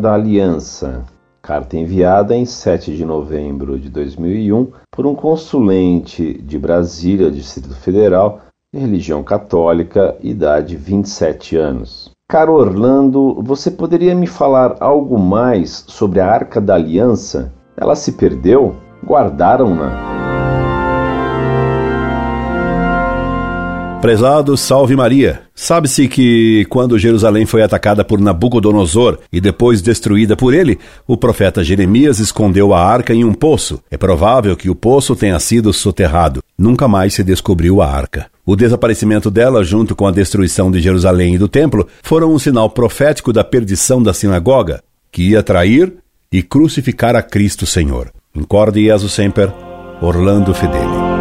da Aliança. Carta enviada em 7 de novembro de 2001 por um consulente de Brasília, Distrito Federal, de religião católica, idade 27 anos. Caro Orlando, você poderia me falar algo mais sobre a Arca da Aliança? Ela se perdeu? Guardaram-na? Prezado, salve Maria. Sabe-se que quando Jerusalém foi atacada por Nabucodonosor e depois destruída por ele, o profeta Jeremias escondeu a arca em um poço. É provável que o poço tenha sido soterrado. Nunca mais se descobriu a arca. O desaparecimento dela, junto com a destruição de Jerusalém e do templo, foram um sinal profético da perdição da sinagoga, que ia trair e crucificar a Cristo Senhor. Incorde Jesus Semper, Orlando Fedeli.